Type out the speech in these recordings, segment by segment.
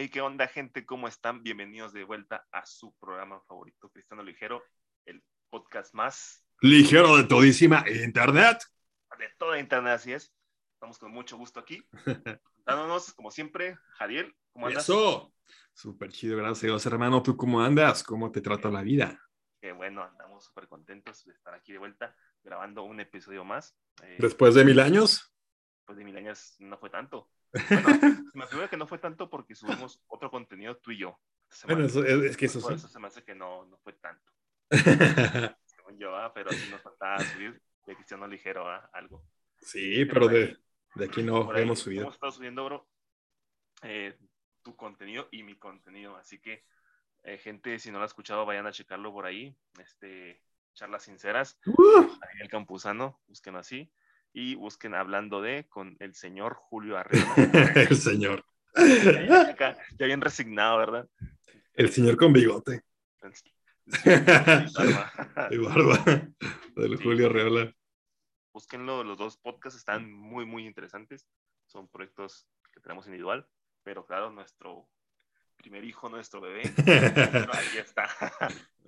Hey, ¿qué onda, gente? ¿Cómo están? Bienvenidos de vuelta a su programa favorito, Cristiano Ligero, el podcast más ligero de todísima internet. De toda internet, así es. Estamos con mucho gusto aquí. Dándonos, como siempre, Jadiel, ¿cómo andas? Eso, súper chido, gracias, hermano. ¿Tú cómo andas? ¿Cómo te trata la vida? Qué bueno, andamos súper contentos de estar aquí de vuelta, grabando un episodio más. Eh, ¿Después de mil años? Después de mil años no fue tanto. Bueno, me figura que no fue tanto porque subimos otro contenido tú y yo. Bueno, eso, es, que eso Por eso se me hace que no, no fue tanto. Según yo, ¿ah? pero sí nos faltaba subir de Cristiano Ligero ¿ah? algo. Sí, pero de, de aquí no hemos subido. Hemos estado subiendo, bro, eh, tu contenido y mi contenido. Así que, eh, gente, si no lo ha escuchado, vayan a checarlo por ahí. Este, charlas sinceras. Uh. Daniel Campuzano, busquen así y busquen hablando de con el señor Julio Arriba. el señor. ya, ya bien resignado, ¿verdad? El señor con bigote. Y barba. Y barba. Del Sí. Julio Arreola. Búsquenlo, los dos podcasts están muy, muy interesantes. Son proyectos que tenemos individual, pero claro, nuestro primer hijo, nuestro bebé, ahí está.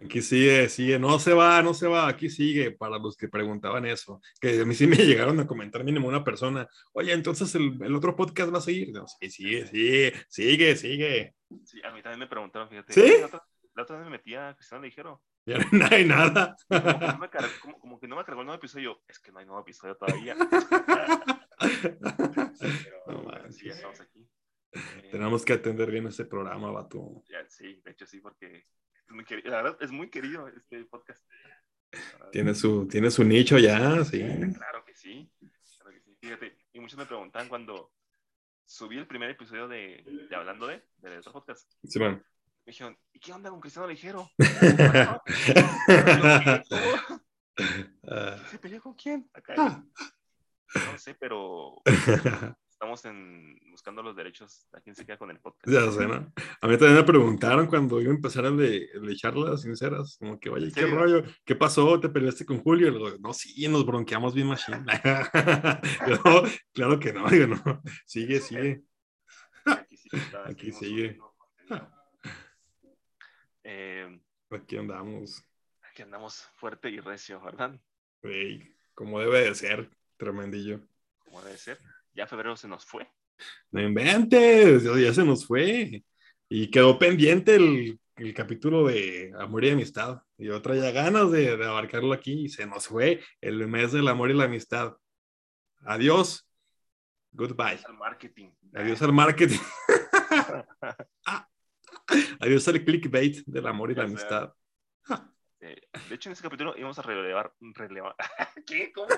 Aquí sigue, sigue, no se va, no se va, aquí sigue, para los que preguntaban eso, que a mí sí me llegaron a comentar mínimo una persona, oye, entonces el, el otro podcast va a seguir, No, sí, sigue, sigue, sigue, sigue, Sí, a mí también me preguntaron, fíjate. ¿Sí? La otra, la otra vez me metí a Cristiano Ligero. ya no hay nada. Como que, no me cargó, como, como que no me cargó el nuevo episodio. Es que no hay nuevo episodio todavía. Pero No sí, manches. ya estamos aquí. Tenemos que atender bien este programa, ya, sí, de hecho sí, porque. La verdad, es muy querido este podcast. Tiene su, tiene su nicho ya, sí. Claro que sí. Claro que sí. Fíjate, y muchos me preguntan cuando subí el primer episodio de, de Hablando de, de otro podcast. Sí, bueno. Me dijeron, ¿y qué onda con Cristiano Ligero? ¿Se peleó con quién? Acá. ah. No sé, pero estamos en, buscando los derechos a quién se queda con el podcast. Ya sé, ¿no? A mí también me preguntaron cuando iba a empezar el de, el de charlas sinceras, como que, oye, ¿qué rollo? ¿Qué pasó? ¿Te peleaste con Julio? Luego, no, sí, nos bronqueamos bien machine. No, claro que no, digo, no. Sigue, sigue. Aquí, sí, está, Aquí sigue. Eh, Aquí andamos, aquí andamos fuerte y recio, ¿verdad? como debe de ser, tremendillo. Como debe ser. Ya febrero se nos fue. No inventes, ya, se nos fue. Y quedó pendiente el, el capítulo de Amor y Amistad. Y yo traía ganas de, de abarcarlo aquí y se nos fue el mes del amor y la amistad. Adiós. Goodbye. Al marketing. Adiós al marketing. Adiós al clickbait del amor y la amistad. Eh, de hecho, en ese capítulo íbamos a relevar. relevar ¿Qué? ¿Cómo?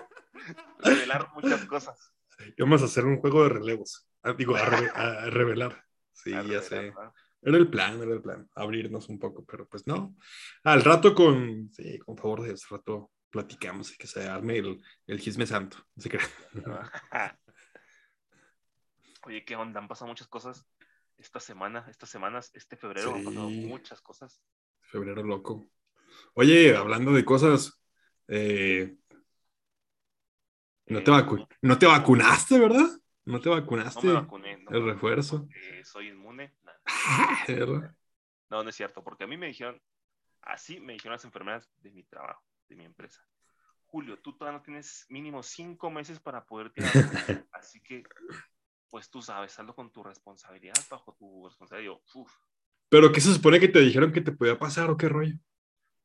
Revelar muchas cosas. Vamos a hacer un juego de relevos. Ah, digo, a, reve- a revelar. Sí, A ya revelar, sé. ¿no? Era el plan, era el plan, abrirnos un poco, pero pues no. Al rato con, sí, con favor de Dios, al rato platicamos y que se arme el, el chisme santo. Así que, Oye, ¿qué onda? Han pasado muchas cosas esta semana, estas semanas, este febrero han pasado Sí. muchas cosas. febrero loco. Oye, hablando de cosas, eh, no, te vacu- no te vacunaste, ¿verdad? No te No vacunaste me vacuné. No el me refuerzo. vacuné soy inmune. ¿verdad? No, no es cierto, porque a mí me dijeron, así me dijeron las enfermeras de mi trabajo, de mi empresa. Julio, tú todavía no tienes mínimo cinco meses para poder tirar. así que, pues tú sabes, hazlo con tu responsabilidad, bajo tu responsabilidad. Y yo, uf, Pero ¿qué se supone que te dijeron que te podía pasar o qué rollo?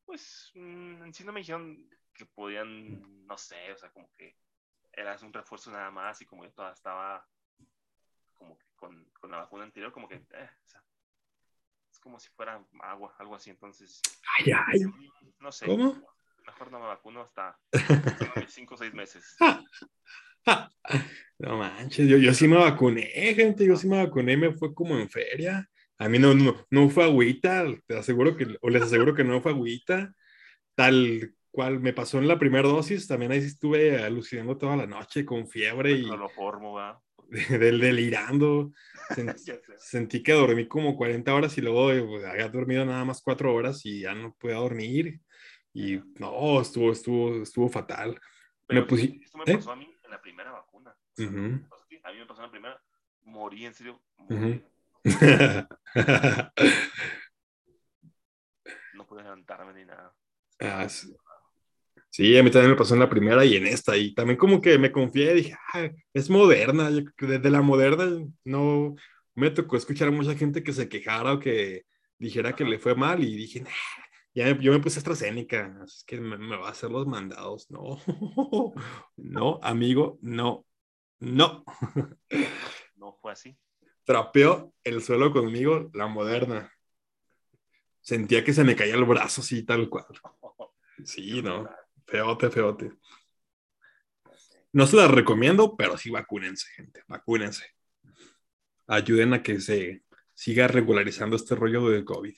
pues mm, en sí no me dijeron que podían, no sé, o sea, como que era un refuerzo nada más y como yo todavía estaba como que con, con la vacuna anterior, como que, eh, o sea, es como si fuera agua, algo así, entonces, Ay, ay. no sé. ¿Cómo? Mejor no me vacuno hasta 5 o 6 meses. No manches, yo, yo sí me vacuné, gente, yo sí me vacuné, me fue como en feria. A mí no, no, no fue agüita, te aseguro que, o les aseguro que no fue agüita, tal cual me pasó en la primera dosis, también ahí estuve alucinando toda la noche con fiebre y Cloroformo, ¿va? del delirando. Sen- Ya sé. sentí que dormí como 40 horas y luego eh, pues, había dormido nada más 4 horas y ya no podía dormir. Y no, estuvo, estuvo, estuvo fatal. Pero Me pusi- esto me ¿eh? pasó a mí en la primera vacuna. O sea, me pasó a mí me pasó en la primera, morí en serio. morí. Ujú. No pude levantarme ni nada. Ah, sí. Sí, a mí también me pasó en la primera y en esta. Y también como que me confié, dije, ah, es moderna. Desde la moderna no me tocó escuchar a mucha gente que se quejara o que dijera que le fue mal y dije, nah, ya yo me puse AstraZeneca, es que me, me, va a hacer los mandados. No, no, amigo, no, no. No fue así. Trapeó el suelo conmigo la moderna. Sentía que se me caía el brazo así, tal cual. Sí, no. Feote, feote. No se las recomiendo, pero sí vacúnense, gente. Vacúnense. Ayuden a que se siga regularizando este rollo del COVID.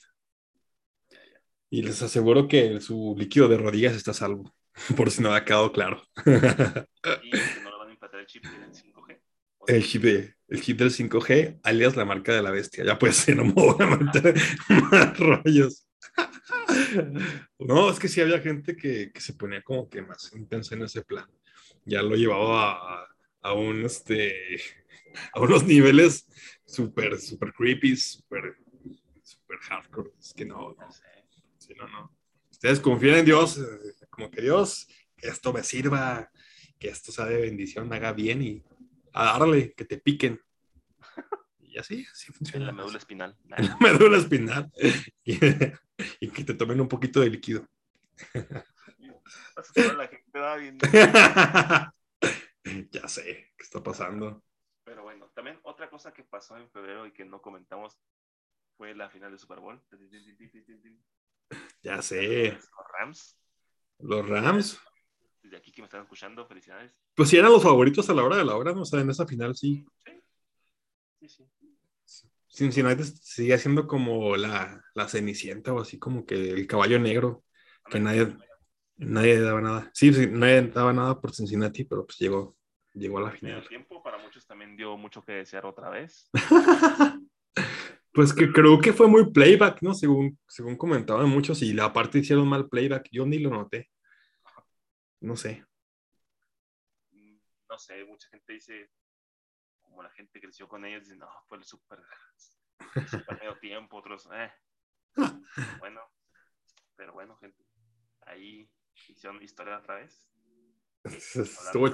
Y les aseguro que su líquido de rodillas está a salvo, por si no ha quedado claro. ¿Y no le van a implantar el chip del 5G? El chip, de, el chip del 5G, alias la marca de la bestia. Ya pues, no me voy a meter más rollos. No, es que sí había gente que, que, se ponía como que más intensa en ese plan. Ya lo llevaba a, a un, este, a unos niveles súper, súper creepy, súper, súper hardcore. Es que no, no, sí, no, no. Ustedes confían en Dios, eh, como que Dios, que esto me sirva, que esto sea de bendición, haga bien y a darle, que te piquen. Y así, así funciona. La médula espinal. La médula espinal. Y, y, que te tomen un poquito de líquido. La gente va bien. ya sé, ¿qué está pasando? Pero bueno, también otra cosa que pasó en febrero y que no comentamos fue la final de Super Bowl. Ya sé. Los Rams. Los Rams. Desde aquí que me están escuchando, felicidades. Pues sí eran los favoritos a la hora de la hora, ¿no? O sea, en esa final sí. Sí, sí. sí. Cincinnati sigue siendo como la, la cenicienta o así como que el caballo negro, que nadie, nadie daba nada. Sí, sí, nadie daba nada por Cincinnati, pero pues llegó, llegó a la final. El tiempo para muchos también dio mucho que desear otra vez. pues que creo que fue muy playback, ¿no? Según, según comentaban muchos, y la parte hicieron mal playback, yo ni lo noté. No sé. No sé, mucha gente dice, como la gente creció con ellos, dicen, no, fue el súper super medio tiempo, otros, eh. Bueno, pero bueno, gente, ahí hicieron historia otra vez. Estuvo,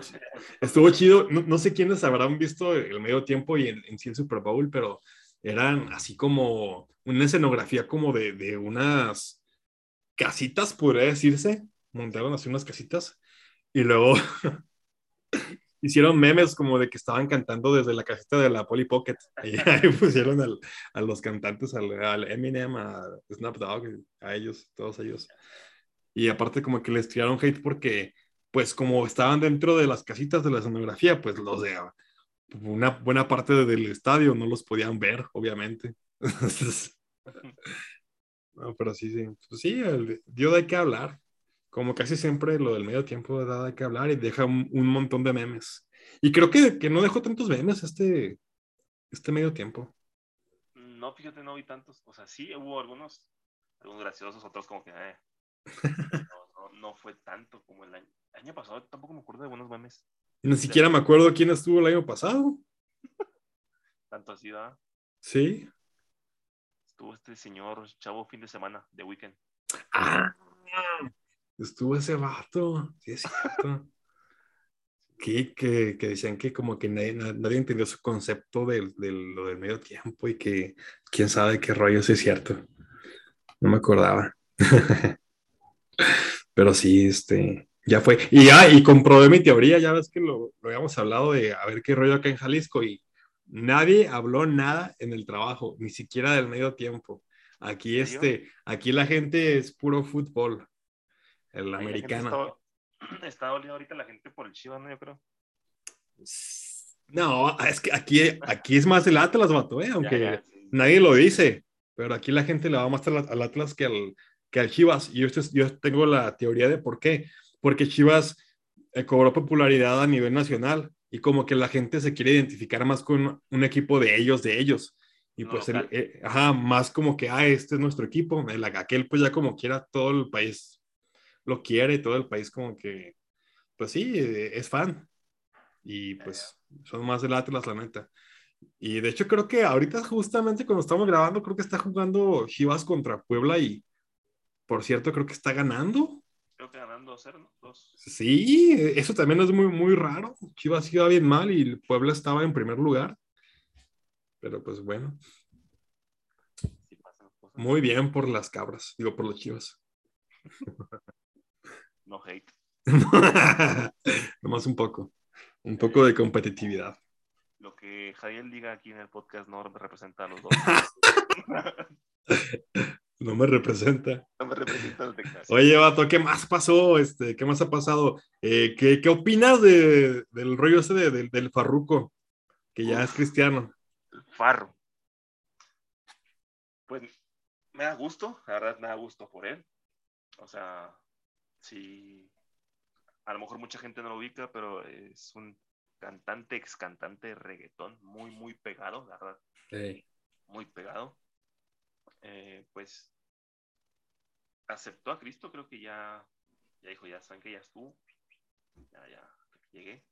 estuvo chido. No, no, sé quiénes habrán visto el medio tiempo y en, en sí el Super Bowl, pero eran así como una escenografía como de, de unas casitas, podría decirse. Montaron así unas casitas y luego hicieron memes como de que estaban cantando desde la casita de la Polly Pocket. Y ahí pusieron al, a los cantantes, al, al, Eminem, a Snap Dogg, a ellos, todos ellos. Y aparte como que les tiraron hate porque, pues como estaban dentro de las casitas de la escenografía, pues los de una buena parte del estadio no los podían ver, obviamente. no, pero sí, sí. Pues sí, el, dio de qué hablar. Como casi siempre lo del medio tiempo da de qué hablar y deja un, un montón de memes. Y creo que, que, no dejó tantos memes este, este medio tiempo. No, fíjate, no vi tantos. O sea, sí hubo algunos, algunos graciosos, otros como que, eh, no, no, no, fue tanto como el año. El año pasado tampoco me acuerdo de buenos memes. Ni siquiera me acuerdo quién estuvo el año pasado. Tanto así, ¿verdad? Sí. Estuvo este señor chavo fin de semana, de weekend. Ah, estuvo ese vato. Sí, es cierto. que, que, que, decían que como que nadie, nadie entendió su concepto de, de, lo del medio tiempo y que quién sabe qué rollo sí es cierto. No me acordaba. Pero sí, este, ya fue. Y ya, y comprobé mi teoría, ya ves que lo, lo habíamos hablado de a ver qué rollo acá en Jalisco y nadie habló nada en el trabajo, ni siquiera del medio tiempo. Aquí, este, aquí la gente es puro fútbol, el Ay, americano. Está, está dolido ahorita la gente por el Chivas, ¿no? Yo creo. No, es que aquí, aquí es más el Atlas, vato, ¿eh? aunque Ya, ya, sí. nadie lo dice, pero aquí la gente le va más al, al Atlas que al, que al Chivas. Y yo, yo tengo la teoría de por qué. Porque Chivas eh, cobró popularidad a nivel nacional y como que la gente se quiere identificar más con un equipo de ellos, de ellos. Y No pues, el- eh, ajá, más como que, ah, este es nuestro equipo. El, aquel, pues ya como quiera, todo el país lo quiere, todo el país como que, pues sí, eh, es fan. Y pues son más del Atlas, la neta. Y de hecho creo que ahorita justamente cuando estamos grabando, creo que está jugando Chivas contra Puebla y por cierto creo que está ganando. Creo que ganando 0, ¿no? Sí, eso también es muy, muy raro. Chivas iba bien mal y Puebla estaba en primer lugar. Pero pues bueno, muy bien por las cabras, digo por los Chivas. No hate. Nomás un poco, un poco de competitividad. Lo que Javier diga aquí en el podcast no me representa a los dos. No me representa. no me representa Texas. Oye, vato, ¿qué más pasó? Este, ¿Qué más ha pasado? Eh, ¿qué, qué opinas de, del rollo ese de- del- del farruco? Que ya es cristiano. El Farro. Pues me da gusto, la verdad me da gusto por él. O sea, sí, a lo mejor mucha gente no lo ubica, pero es un cantante, ex cantante de reggaetón, muy, muy pegado, la verdad, muy pegado. Eh, pues aceptó a Cristo, creo que ya, ya dijo, ya saben que ya estuvo, ya, ya, llegué.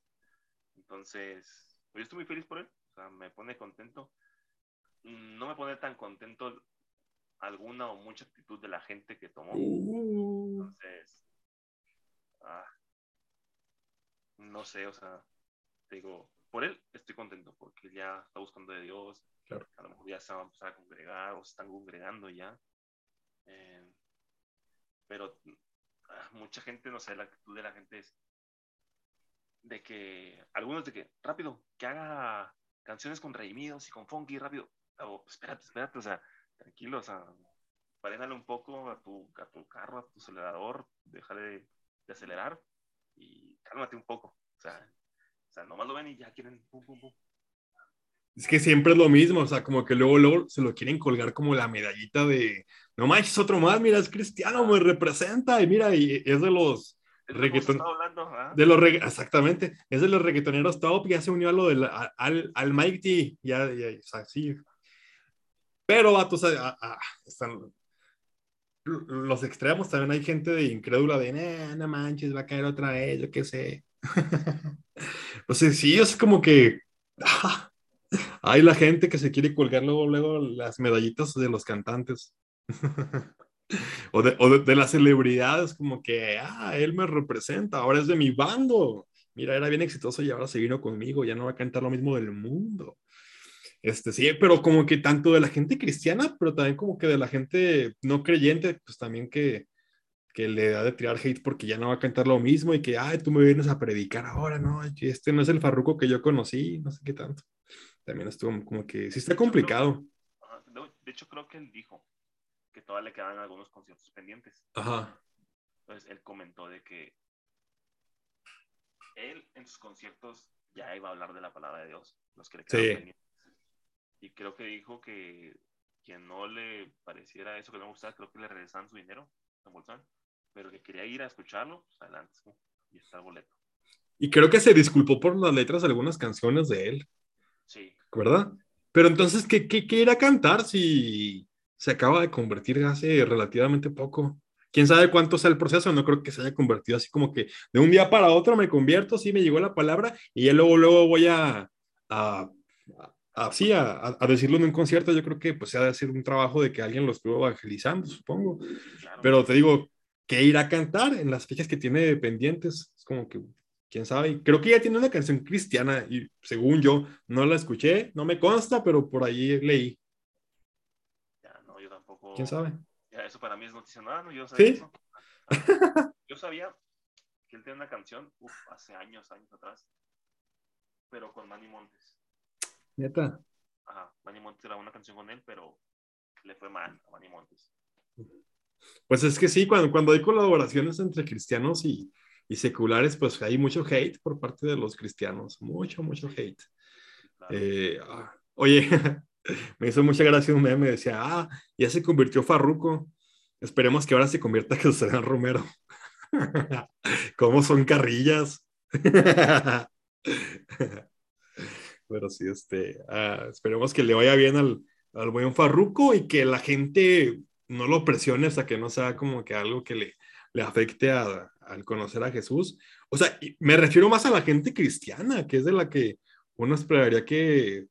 Entonces, pues yo estoy muy feliz por él, o sea, me pone contento. Mm, No me pone tan contento alguna o mucha actitud de la gente que tomó. Uh, Entonces, ah, no sé, o sea, digo, por él estoy contento porque ya está buscando de Dios. Claro. A lo mejor ya se va a empezar a congregar o se están congregando ya. Eh, pero ah, mucha gente, no sé, la actitud de la gente es de que, algunos de que, rápido, que haga canciones con redimidos y con funky, rápido. O, espérate, espérate, o sea, tranquilo, o sea, paréjale un poco a tu, a tu carro, a tu acelerador, déjale de, acelerar y cálmate un poco. O sea, o sea, nomás lo ven y ya quieren pum, pum, pum. Es que siempre es lo mismo, o sea, como que luego, luego se lo quieren colgar como la medallita de, no manches, otro más, mira, es cristiano, me representa, y mira, y es de los, hablando, ¿ah? de los, regga- exactamente, es de los reggaetoneros top, ya se unió a lo del, a- al, al Mighty, ya, ya, o sea, sí. Pero, vatos, a- a- están los extremos, también hay gente de incrédula de, "Nah, no manches, va a caer otra vez, yo qué sé. o sí, es como que, ah, hay la gente que se quiere colgar luego, luego las medallitas de los cantantes. o de, o de las celebridades, como que, ah, él me representa, ahora es de mi bando. Mira, era bien exitoso y ahora se vino conmigo, ya no va a cantar lo mismo del mundo. Este, sí, pero como que tanto de la gente cristiana, pero también como que de la gente no creyente, pues también que, que le da de tirar hate porque ya no va a cantar lo mismo y que, ay, tú me vienes a predicar ahora, no, este no es el farruco que yo conocí, no sé qué tanto. También estuvo como que, sí está complicado. De hecho, creo que él dijo que todavía le quedan algunos conciertos pendientes. Ajá. Entonces, él comentó de que él en sus conciertos ya iba a hablar de la palabra de Dios, los que le quedan Sí. pendientes. Y creo que dijo que quien no le pareciera eso, que no le gustaba, creo que le regresaban su dinero, pero que quería ir a escucharlo, pues adelante, y está el boleto. Y creo que se disculpó por las letras de algunas canciones de él, Sí, ¿verdad? Pero entonces, ¿qué, qué, qué ir a cantar si se acaba de convertir hace relativamente poco? ¿Quién sabe cuánto sea el proceso? No creo que se haya convertido así como que de un día para otro me convierto, sí me llegó la palabra y ya luego, luego voy a- así a, a decirlo en un concierto. Yo creo que pues se ha de hacer un trabajo de que alguien lo estuvo evangelizando, supongo. claro. Pero te digo, ¿qué ir a cantar en las fechas que tiene pendientes? Es como que, quién sabe. Creo que ya tiene una canción cristiana y según yo, no la escuché, no me consta, pero por ahí leí. Ya, no, yo tampoco. ¿Quién sabe? Ya, eso para mí es noticia ¿no? Yo sabía ¿Sí? eso. Yo sabía que él tenía una canción, uf, hace años, años atrás, pero con Manny Montes. Neta. Ajá, Manny Montes era una canción con él, pero le fue mal a Manny Montes. Pues es que sí, cuando, cuando hay colaboraciones entre cristianos y, y seculares, pues hay mucho hate por parte de los cristianos. Mucho, mucho hate. Claro. Eh, ah, oye, me hizo mucha gracia un meme, decía, ah, ya se convirtió Farruco. Esperemos que ahora se convierta José Romero. ¿Cómo son carrillas? Pero sí, este, ah, esperemos que le vaya bien al, al buen Farruco y que la gente no lo presione hasta que no sea como que algo que le, le afecte a- al conocer a Jesús. O sea, me refiero más a la gente cristiana, que es de la que uno esperaría que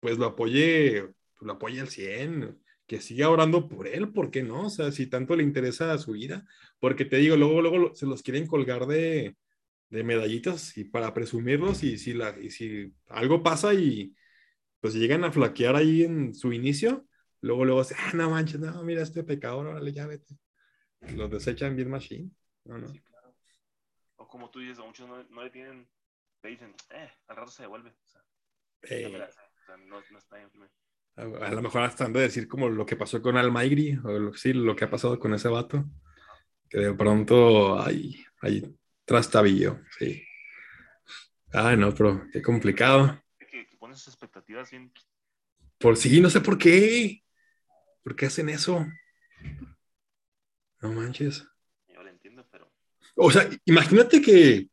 pues lo apoye, lo apoye al 100, que siga orando por él, ¿por qué no? O sea, si tanto le interesa su vida, porque te digo, luego, luego se los quieren colgar de, de medallitas y para presumirlos y si, la, y si algo pasa y pues llegan a flaquear ahí en su inicio, luego luego ah, no manches, no, mira este pecador, órale, ya vete. Los desechan bien machine. No, no. O como tú dices, a muchos no, no, le tienen, le dicen, eh, al rato se devuelve. O sea, Eh, o sea, no, no está bien a, a lo mejor hasta han de decir como lo que pasó con Almaigri, o lo, sí, lo que ha pasado con ese vato, que de pronto hay, hay trastabillo, sí. Ay, no, pero qué complicado. Que, que pones sus expectativas bien. Por sí, no sé por qué. ¿Por qué hacen eso? No manches. Yo lo entiendo, pero O sea, imagínate que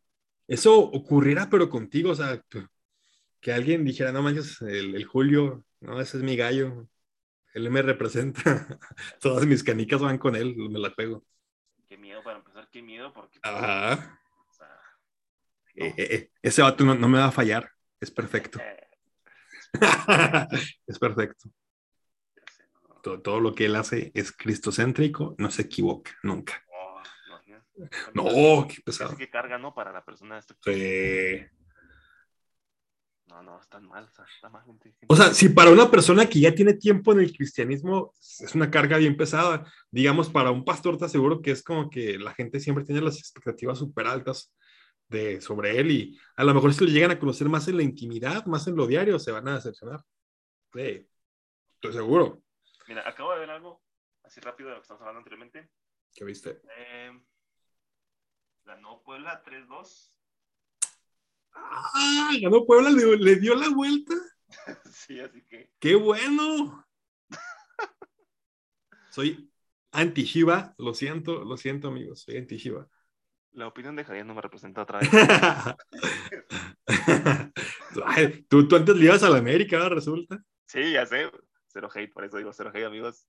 eso ocurriera, pero contigo, o sea, que alguien dijera, no manches, el, el Julio, no, ese es mi gallo, él me representa, todas mis canicas van con él, me la juego. qué miedo para empezar, qué miedo, porque. Ajá. Eh, eh, eh, ese vato no, no me va a fallar, es perfecto. es perfecto. Todo, todo lo que él hace es cristocéntrico, no se equivoca, nunca. no. No, qué Es pesado. que carga, ¿no? Para la persona. Este... Sí. No, no, está mal, está. O sea, si para una persona que ya tiene tiempo en el cristianismo es una carga bien pesada, digamos, para un pastor te aseguro que es como que la gente siempre tiene las expectativas súper altas de, sobre él y a lo mejor si lo llegan a conocer más en la intimidad, más en lo diario, se van a decepcionar. Sí, estoy seguro. Mira, acabo de ver algo así rápido de lo que estamos hablando anteriormente. ¿Qué viste? Eh, ganó Puebla 3-2. ¡Ah! Ganó Puebla, le, le dio la vuelta. sí, así que ¡Qué bueno! Soy anti-Shiva, lo siento, lo siento, amigos, soy anti-Shiva. La opinión de Javier no me representa otra vez. Ay, tú, tú antes le ibas a la América, resulta. sí, ya sé. Cero hate, por eso digo cero hate, amigos.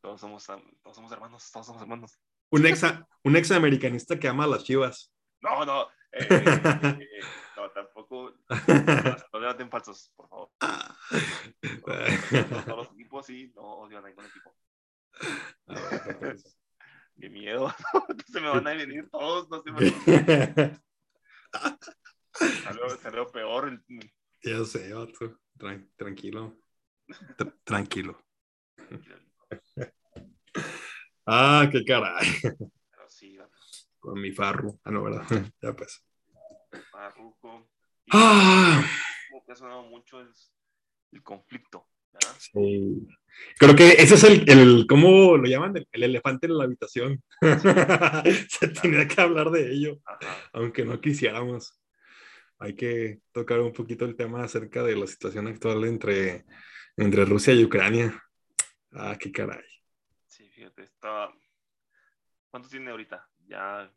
Todos somos, todos somos hermanos, todos somos hermanos. Un ex, un ex americanista que ama a las chivas. No, no. eh, eh, no, tampoco. No, levanten falsos, por favor. Todos, todos los equipos, sí, no odio a ningún equipo. Qué miedo. se me van a venir todos, no se me salió, salió peor. el- ya sé, vato. Tran- tranquilo. Tr- tranquilo. Ah, qué caray. Pero sí, Con mi farro. Ah, no, ¿verdad? ya pues. Barruco. Y Ah, algo que ha sonado mucho es el conflicto, sí. Creo que ese es el, el ¿cómo lo llaman? El, el elefante en la habitación. Se tenía que hablar de ello. Ajá. aunque no quisiéramos. Hay que tocar un poquito el tema acerca de la situación actual entre, entre Rusia y Ucrania. Ah, qué caray. Sí, fíjate, estaba. ¿Cuánto tiene ahorita? ¿Ya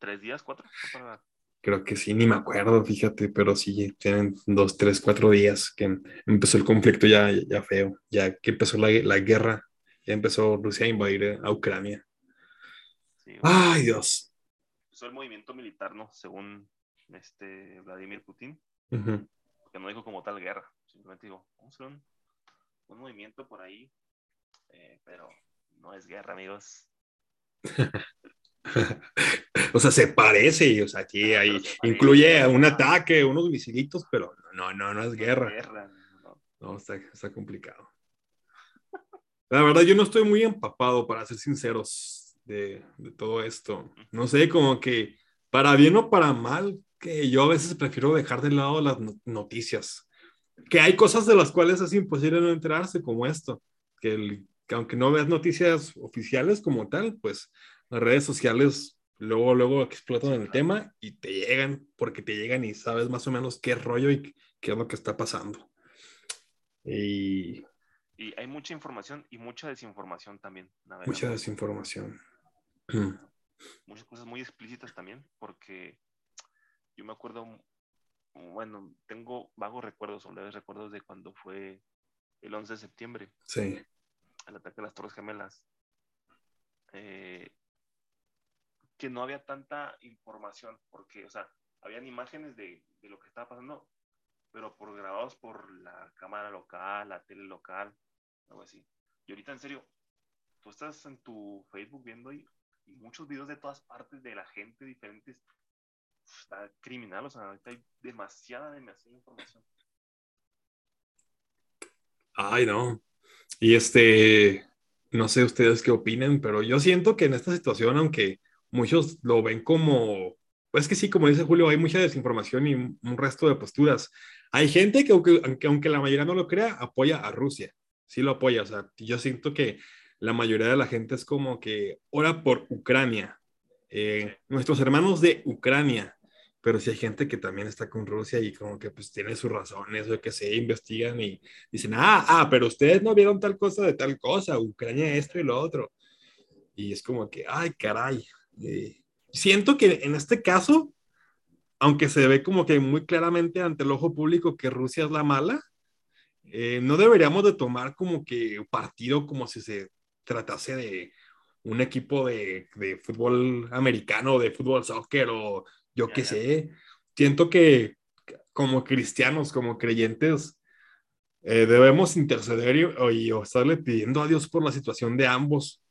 tres días, cuatro? Para- Creo que sí, ni me acuerdo, fíjate, pero sí, tienen dos, tres, cuatro días que em- empezó el conflicto ya, ya feo, ya que empezó la, la guerra, ya empezó Rusia a invadir a Ucrania. Sí, Ay, Dios. empezó el movimiento militar, ¿no? Según este Vladimir Putin, porque no dijo como tal guerra, simplemente digo, vamos a hacer un, un movimiento por ahí, eh, pero no es guerra, amigos. O sea, se parece, o sea, sí, Ah, ahí parece. incluye un ataque, unos misilitos, pero no, no, no es guerra. guerra, no. No, está, está complicado. La verdad, yo no estoy muy empapado, para ser sinceros, de, de todo esto. No sé, como que para bien o para mal, que yo a veces prefiero dejar de lado las no- noticias. Que hay cosas de las cuales es imposible no enterarse, como esto. Que, el- que aunque no veas noticias oficiales como tal, pues las redes sociales luego, luego explotan el tema y te llegan, porque te llegan y sabes más o menos qué rollo y qué es lo que está pasando. Y Y hay mucha información y mucha desinformación también. navegando. mucha desinformación. muchas cosas muy explícitas también, porque yo me acuerdo, bueno, tengo vagos recuerdos o leves recuerdos de cuando fue el 11 de septiembre, Sí, el ataque a las Torres Gemelas, eh, que no había tanta información, porque, o sea, habían imágenes de, de lo que estaba pasando, pero por grabados por la cámara local, la tele local, algo así. Y ahorita en serio, tú estás en tu Facebook viendo y, muchos videos de todas partes de la gente diferentes. Está criminal, o sea, ahorita hay demasiada, demasiada información. Ay, no. Y este, no sé ustedes qué opinen, pero yo siento que en esta situación, aunque muchos lo ven como, pues que sí, como dice Julio, hay mucha desinformación y un resto de posturas. Hay gente que aunque, aunque la mayoría no lo crea, apoya a Rusia. Sí lo apoya. O sea, yo siento que la mayoría de la gente es como que ora por Ucrania. Eh, nuestros hermanos de Ucrania pero sí hay gente que también está con Rusia y como que pues tiene sus razones o que se investigan y dicen, ah, ah, pero ustedes no vieron tal cosa de tal cosa, Ucrania esto y lo otro. Y es como que, ay, caray. Eh, siento que en este caso, aunque se ve como que muy claramente ante el ojo público que Rusia es la mala, eh, no deberíamos de tomar como que partido como si se tratase de un equipo de, de fútbol americano, de fútbol soccer o yo qué sé, siento que como cristianos, como creyentes, eh, debemos interceder y, o estarle pidiendo a Dios por la situación de ambos.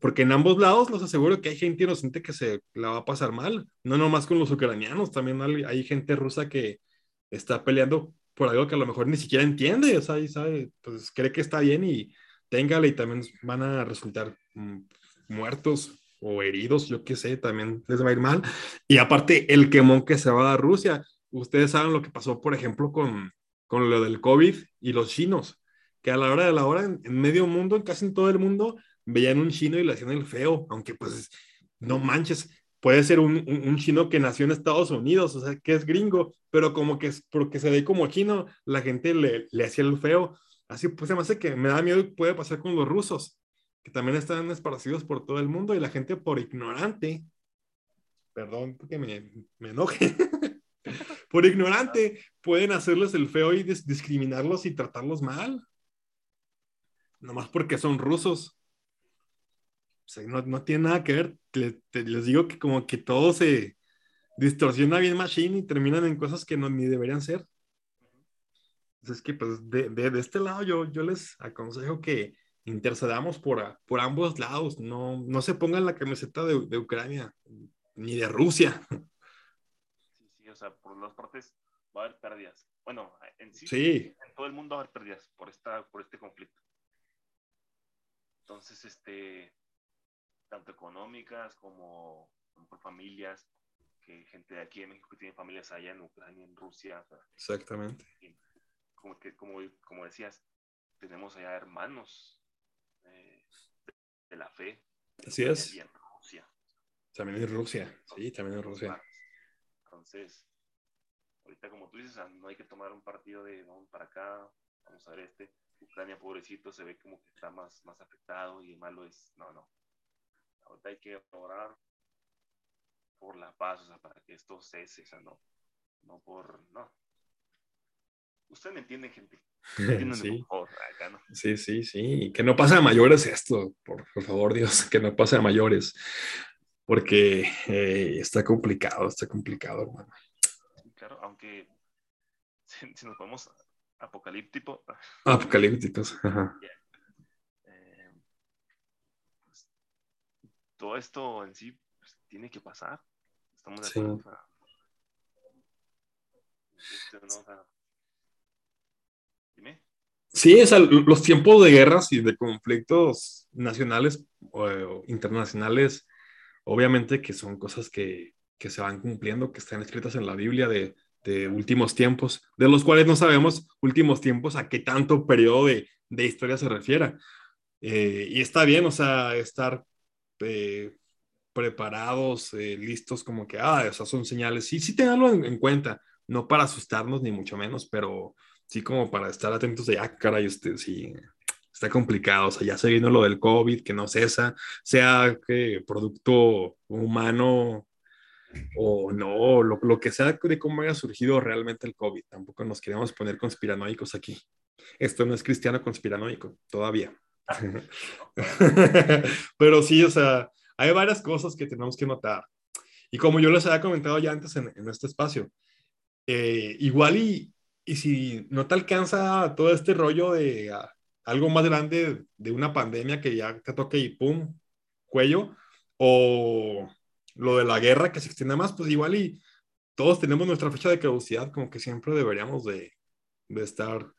Porque en ambos lados los aseguro que hay gente inocente que se la va a pasar mal. No nomás con los ucranianos, también hay, gente rusa que está peleando por algo que a lo mejor ni siquiera entiende, o sea, sabe, pues cree que está bien y téngale y también van a resultar mm, muertos o heridos, yo qué sé, también les va a ir mal. Y aparte, el quemón que se va a Rusia. Ustedes saben lo que pasó, por ejemplo, con, con lo del COVID y los chinos, que a la hora de la hora, en, medio mundo, en casi en todo el mundo, veían un chino y le hacían el feo, aunque pues no manches, puede ser un, un, chino que nació en Estados Unidos, o sea, que es gringo, pero como que porque se ve como chino, la gente le, le hacía el feo. Así pues se me que me da miedo puede pasar con los rusos que también están esparcidos por todo el mundo y la gente por ignorante, perdón porque me, me enoje, por ignorante pueden hacerles el feo y discriminarlos y tratarlos mal, nomás porque son rusos. O sea, no, no tiene nada que ver, les digo que como que todo se distorsiona bien machine y terminan en cosas que no, ni deberían ser. Entonces, es que pues de, de, de, este lado yo, yo les aconsejo que intercedamos por, por ambos lados, no, no se pongan la camiseta de, de Ucrania ni de Rusia. Sí, sí, o sea, por las partes va a haber pérdidas. Bueno, en sí, sí. en todo el mundo va a haber pérdidas por, esta, por este conflicto. Entonces, este, tanto económicas como, por familias, que gente de aquí en México tiene familias allá en Ucrania, en Rusia. Exactamente. Como, que, como, como decías, tenemos allá hermanos de la fe. Así es. También en Rusia, sí, también en Rusia. Entonces, ahorita como tú dices, no hay que tomar un partido de vamos para acá, vamos a ver este. Ucrania, pobrecito, se ve como que está más, más afectado y el malo es, no, no. Ahorita hay que orar por la paz, o sea, para que esto cese, o sea, no, no por, no. Usted me entiende, gente. Sí. sí, sí, Que no pase a mayores esto, por, favor, Dios, que no pase a mayores. Porque eh, está complicado, está complicado, hermano. Claro, aunque si, nos ponemos apocalíptico. Apocalípticos, ajá. Eh, todo esto en sí pues, tiene que pasar. Estamos de acuerdo. Sí, es los tiempos de guerras y de conflictos nacionales o, internacionales, obviamente que son cosas que, que, se van cumpliendo, que están escritas en la Biblia de, de, últimos tiempos, de los cuales no sabemos últimos tiempos a qué tanto periodo de, de historia se refiera. Eh, y está bien, o sea, estar eh, preparados, eh, listos, como que, ah, esas son señales. Sí, sí, tenganlo en, en cuenta, no para asustarnos ni mucho menos, pero sí como para estar atentos de, ah, caray, este, sí, está complicado, o sea, ya se vino lo del COVID, que no cesa, sea que producto humano o no, lo, lo, que sea de cómo haya surgido realmente el COVID, tampoco nos queremos poner conspiranoicos aquí. Esto no es cristiano conspiranoico, todavía. Pero sí, o sea, hay varias cosas que tenemos que notar. Y como yo les había comentado ya antes en, en este espacio, eh, igual y y si no te alcanza todo este rollo de ah, algo más grande de una pandemia que ya te toque y pum, cuello, o lo de la guerra que se extienda más, pues igual y todos tenemos nuestra fecha de caducidad, como que siempre deberíamos de, de estar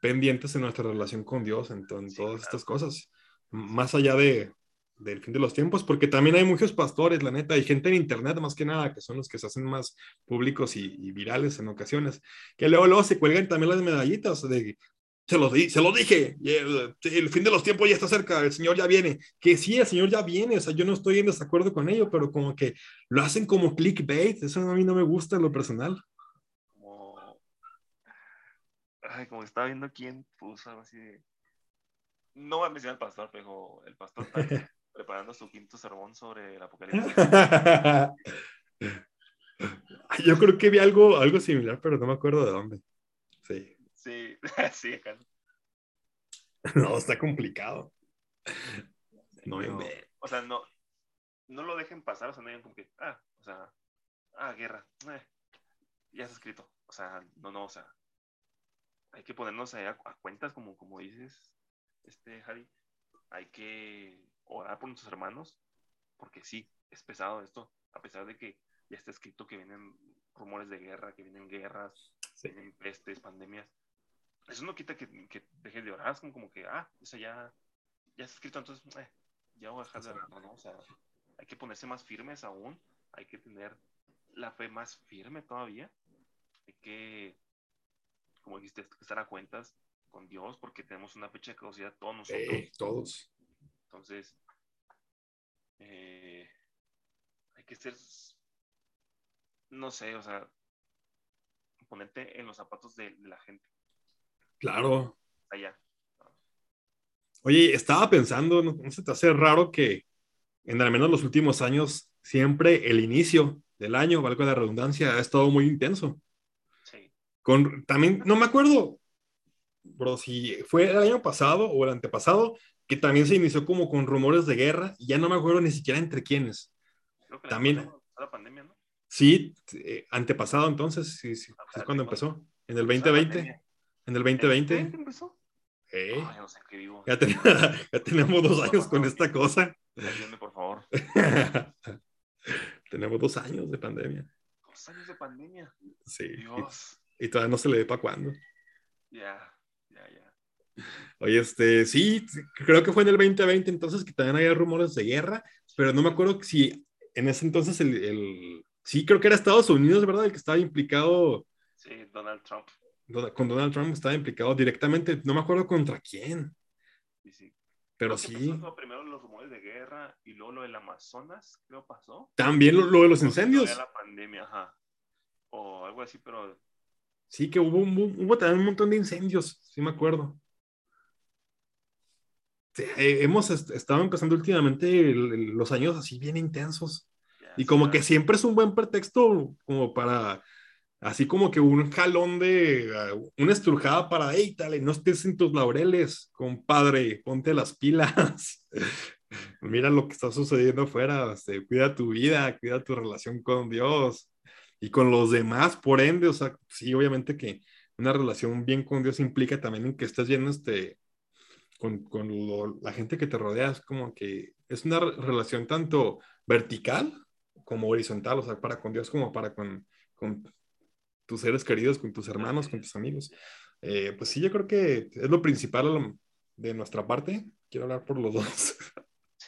pendientes en nuestra relación con Dios en, todas estas cosas, más allá de, del fin de los tiempos, porque también hay muchos pastores, la neta, hay gente en internet más que nada, que son los que se hacen más públicos y, virales en ocasiones, que luego, luego se cuelgan también las medallitas de, se lo, di, se lo dije, el, el, fin de los tiempos ya está cerca, el Señor ya viene, que sí, el Señor ya viene, o sea, yo no estoy en desacuerdo con ello, pero como que lo hacen como clickbait, eso a mí no me gusta en lo personal. Ay, como estaba viendo quién puso algo así de... No voy a mencionar al pastor, pero el pastor está preparando su quinto sermón sobre el apocalipsis. Yo creo que vi algo, algo similar, pero no me acuerdo de dónde. Sí. Sí, sí, acá. No, está complicado. No, O sea, no, no lo dejen pasar, o sea, no digan como que, ah, o sea, ah, guerra, eh, ya está escrito. O sea, no, no, o sea, hay que ponernos a, a, cuentas, como, como dices, este, Harry. Hay que orar por nuestros hermanos, porque sí, es pesado esto, a pesar de que ya está escrito que vienen rumores de guerra, que vienen guerras, vienen pestes, pandemias. Eso no quita que, que dejes de orar, es como, que, ah, eso ya, ya está escrito, entonces, eh, ya voy a dejar de orar. No, o sea, hay que ponerse más firmes aún, hay que tener la fe más firme todavía, hay que como dijiste, estar a cuentas con Dios porque tenemos una fecha de caducidad todos nosotros. todos. Entonces, eh, hay que ser, no sé, o sea, ponerte en los zapatos de, la gente. Claro. Allá. Oye, estaba pensando, ¿no, se te hace raro que en al menos los últimos años siempre el inicio del año, valga la redundancia, ha estado muy intenso? También, no me acuerdo, bro, si fue el año pasado o el antepasado, que también se inició como con rumores de guerra, y ya no me acuerdo ni siquiera entre quiénes. también. La pandemia, ¿no? Sí, eh, antepasado entonces, sí, sí, ah, es cuando empezó. En el 2020. En el 2020. ¿En empezó? Eh, no sé qué vivo. Ya, ya, tenemos dos años con esta cosa. por favor. tenemos dos años de pandemia. Dos años de pandemia. Sí. Dios. Y todavía no se le ve para cuándo. Ya, ya, ya. Oye, este, sí, creo que fue en el 2020 entonces que también había rumores de guerra, pero no me acuerdo si en ese entonces el, el sí, creo que era Estados Unidos, ¿verdad? El que estaba implicado. Sí, Donald Trump. Con Donald Trump estaba implicado directamente, no me acuerdo contra quién. Sí, sí. Pero sí. Primero los rumores de guerra y luego lo del Amazonas, creo pasó. También lo, lo de los incendios. la pandemia, ajá. O algo así, pero Sí, que hubo, hubo, también un montón de incendios, sí me acuerdo. Eh, hemos estado empezando últimamente los años así bien intensos. y como que siempre es un buen pretexto como para, así como que un jalón de, uh, una estrujada para, hey, dale, no estés en tus laureles, compadre, ponte las pilas. Mira lo que está sucediendo afuera, este, cuida tu vida, cuida tu relación con Dios y con los demás, por ende, o sea, sí, obviamente que una relación bien con Dios implica también en que estés lleno este, con, con la gente que te rodea, es como que es una relación tanto vertical como horizontal, o sea, para con Dios como para con, con tus seres queridos, con tus hermanos, con tus amigos. Eh, pues sí, yo creo que es lo principal de nuestra parte. Quiero hablar por los dos.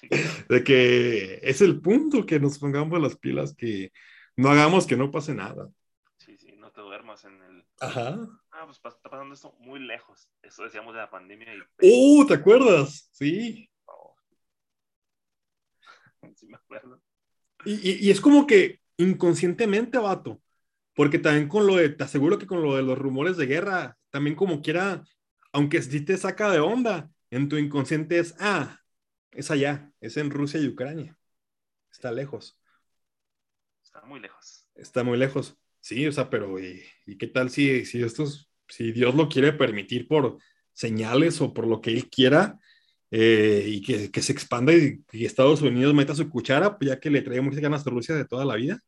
de que es el punto que nos pongamos las pilas, que no hagamos que no pase nada. Sí, sí, no te duermas en el. Ajá. Ah, pues está pasando esto muy lejos. Eso decíamos de la pandemia. Y... ¡Uh! ¿Te acuerdas? Sí. sí, me acuerdo. Y, y, es como que inconscientemente, vato. Porque también con lo de, te aseguro que con lo de los rumores de guerra, también como quiera, aunque si te saca de onda, en tu inconsciente es, ah, es allá, es en Rusia y Ucrania. Está lejos. Está muy lejos. Está muy lejos. Sí, o sea, pero ¿y, qué tal si, si estos, si Dios lo quiere permitir por señales o por lo que Él quiera eh, y que, que, se expanda y, Estados Unidos meta su cuchara, ya que le trae muchas ganas a Rusia de toda la vida?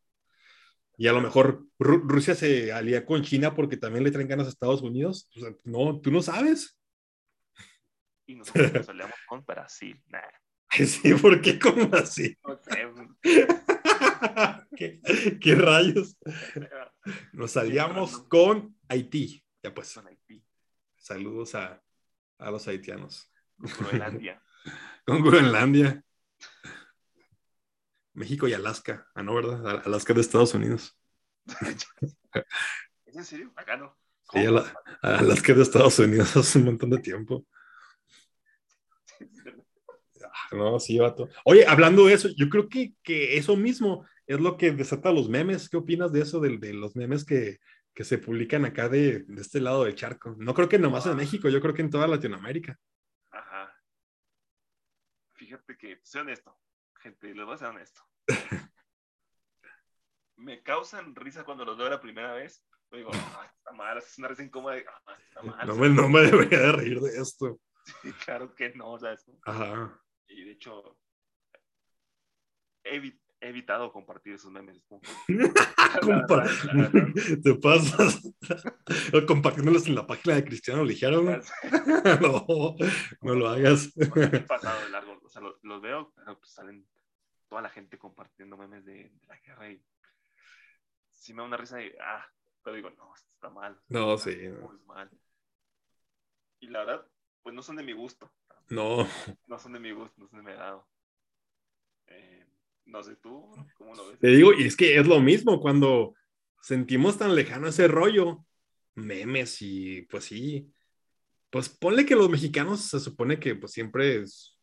y a lo mejor Ru- Rusia se alía con China porque también le traen ganas a Estados Unidos. O sea, no, tú no sabes. Y nosotros nos aliamos con Brasil. Nah, Sí, ¿por qué? ¿Cómo así? no sé. ¿Qué, qué rayos? Nos aliamos con Haití. Ya pues, Con Haití, saludos a, a los haitianos. con Groenlandia. Con Groenlandia. México y Alaska. Ah, no, ¿verdad? Alaska de Estados Unidos. ¿Es en serio? Acá no. Sí, Alaska de Estados Unidos hace un montón de tiempo. Ah, No, sí, vato. Oye, hablando de eso, yo creo que, que eso mismo es lo que desata los memes. ¿Qué opinas de eso, de, de los memes que, que se publican acá de, de este lado del charco? No creo que nomás en México, yo creo que en toda Latinoamérica. Ajá. Fíjate que, soy honesto, gente, les voy a ser honesto. Me causan risa cuando los veo la primera vez. Yo digo, "Ah, está mal, es una risa incómoda. "Ah, está mal. No me, no me debería de reír de esto. Sí, claro que no, o sea, es- Ajá. y de hecho, he evitado compartir esos memes. Compa- Te pasas compartiéndolos en la página de Cristiano Ligero, ¿no? No, lo hagas. He pasado de largo, o sea, lo- los, veo, pero pues salen toda la gente compartiendo memes de, de la guerra y sí me da una risa de, ah, pero digo, no, está mal. No, está sí, no. muy mal. Y la verdad, pues no son de mi gusto, No, no son de mi gusto, no son de mi agrado. Eh, no sé tú, ¿cómo lo ves? te digo, y es que es lo mismo cuando sentimos tan lejano ese rollo, memes y pues sí, pues ponle que los mexicanos se supone que pues siempre es,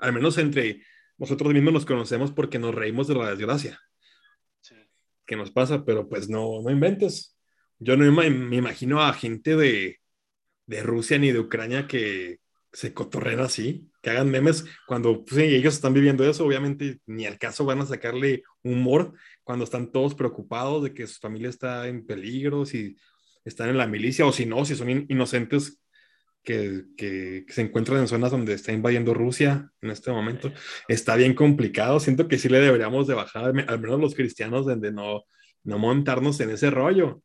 al menos entre nosotros mismos nos conocemos porque nos reímos de la desgracia. Sí, que nos pasa, pero pues no, no inventes. Yo no me, me imagino a gente de, de Rusia ni de Ucrania que se cotorren así, que hagan memes cuando pues, ellos están viviendo eso, obviamente ni al caso van a sacarle humor cuando están todos preocupados de que su familia está en peligro, si están en la milicia o si no, si son in- inocentes que, que- que se encuentran en zonas donde está invadiendo Rusia en este momento está bien complicado. Siento que sí le deberíamos de bajar, al me- al menos los cristianos, de no, no montarnos en ese rollo.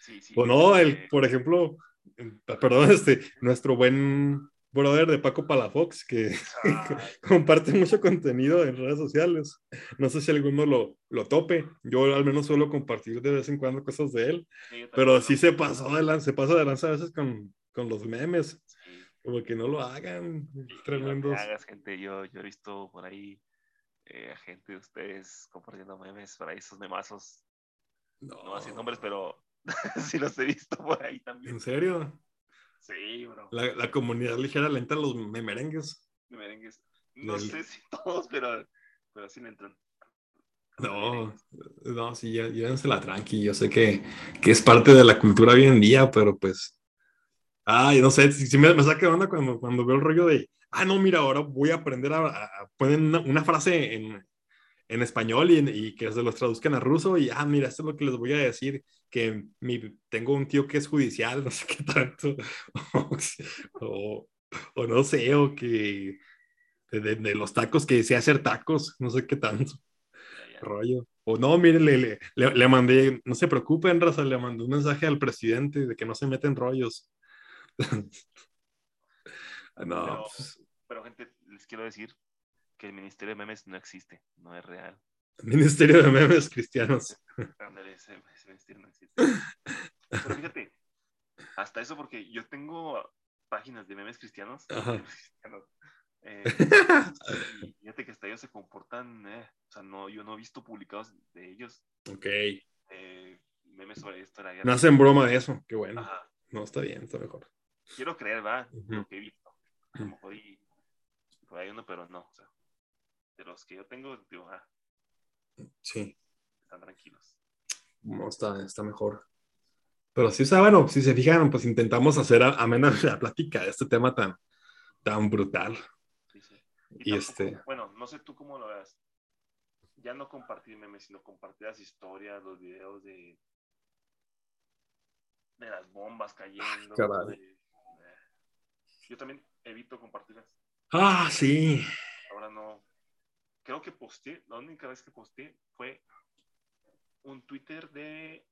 sí, sí. O no, el, por ejemplo, perdón, este, nuestro buen brother de Paco Palafox, que comparte mucho contenido en redes sociales. No sé si alguno lo, lo tope. Yo al menos suelo compartir de vez en cuando cosas de él, sí, pero sí se pasó de lanza, se pasa de lanza a veces con, con los memes. sí. Como que no lo hagan, no te tremendos. hagas, gente. Yo, yo he visto por ahí eh, a gente de ustedes compartiendo memes por ahí, esos memazos. No voy a decir nombres, pero sí los he visto por ahí también. ¿En serio? Sí, bro. La, la comunidad ligera le entra los merengues. De merengues. No Del- sé si todos, pero, pero sí le entran. No, no, sí, ya- llévensela tranqui. Yo sé que, que es parte de la cultura hoy en día, pero pues. Ay, no sé, si, me, me saca de onda cuando, cuando veo el rollo de. Ah, no, mira, ahora voy a aprender a. a- ponen una, una frase en, en español y, y que se los traduzcan a ruso. Y ah, mira, esto es lo que les voy a decir: que mi, tengo un tío que es judicial, no sé qué tanto. o, o no sé, o que. De, de- los tacos que sé hacer tacos, no sé qué tanto rollo. O no, mire, le, le, le- le mandé, no se preocupen, Raza, le mandé un mensaje al presidente de que no se meten rollos. no, Pero- pues, Pero, gente, les quiero decir que el Ministerio de Memes no existe, no es real. Ministerio de Memes Cristianos. Ándale, ese, ese ministerio no existe. Pero fíjate, hasta eso porque yo tengo páginas de memes cristianos. Ajá. memes cristianos, eh, y fíjate que hasta ellos se comportan, eh, o sea, no, yo no he visto publicados de ellos Ok. eh, memes sobre esto de la guerra. No hacen broma de eso, qué bueno. Ajá. No, está bien, está mejor. Quiero creer, va, lo que he visto. A lo mejor y, por ahí uno, pero no, o sea, de los que yo tengo, digo, ah, Sí, están tranquilos. no, está, está mejor. Pero sí, o sea, bueno, si se fijan, pues intentamos hacer amena la plática de este tema tan, tan brutal. Sí, sí. Y tampoco- este- Bueno, no sé tú cómo lo veas. Ya no compartir memes, sino compartir las historias, los videos de, de las bombas cayendo. caray. de- de- yo también evito compartirlas. Ah, sí. Ahora no. Creo que posteé, la única vez que posteé fue un Twitter de,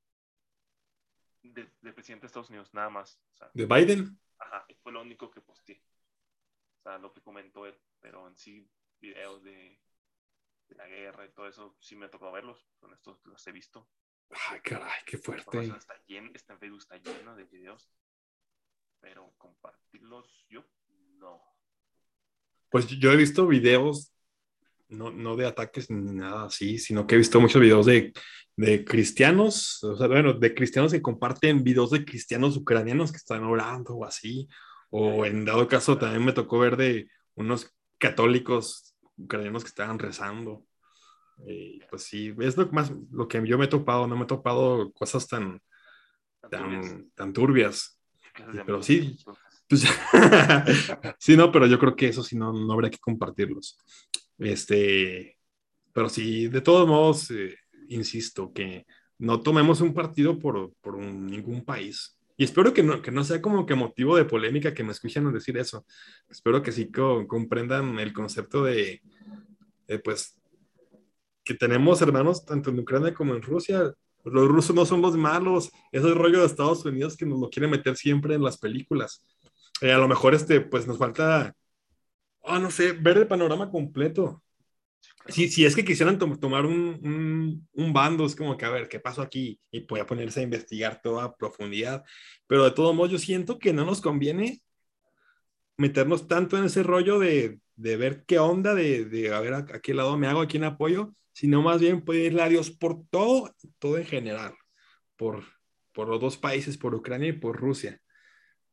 de, del presidente de Estados Unidos, nada más. O sea, ¿De Biden? ajá, fue lo único que posteé. O sea, lo que comentó él, pero en sí, videos de, de la guerra y todo eso, sí me tocó verlos. Con estos los he visto. Ay, caray, qué fuerte. Está, lleno, está en Facebook, está lleno de videos. Pero compartirlos yo, no. Pues yo he visto videos, no, no de ataques ni nada así, sino que he visto muchos videos de, de cristianos, o sea, bueno, de cristianos que comparten videos de cristianos ucranianos que están orando o así, o en dado caso también me tocó ver de unos católicos ucranianos que estaban rezando. Y pues sí, es lo más lo que yo me he topado, no me he topado cosas tan, tan, tan turbias. Pero sí. Pues, sí, no, pero yo creo que eso sí no, no habría que compartirlos. Este, pero sí, de todos modos, eh, insisto, que no tomemos un partido por, por un- ningún país. Y espero que no, que no sea como que motivo de polémica que me escuchen decir eso. Espero que sí co- comprendan el concepto de, de, pues, que tenemos hermanos tanto en Ucrania como en Rusia. Los rusos no son los malos. Ese es el rollo de Estados Unidos que nos lo quiere meter siempre en las películas. Eh, a lo mejor este, pues nos falta, ah, no sé, ver el panorama completo. Si, si es que quisieran tom- tomar un, un, un bando, es como que, a ver, ¿qué pasó aquí? Y voy a ponerse a investigar toda profundidad. Pero de todos modos, yo siento que no nos conviene meternos tanto en ese rollo de, de ver qué onda, de, de a ver a, a qué lado me hago, a quién apoyo, sino más bien pedirle a Dios por todo, todo en general, por, por los dos países, por Ucrania y por Rusia.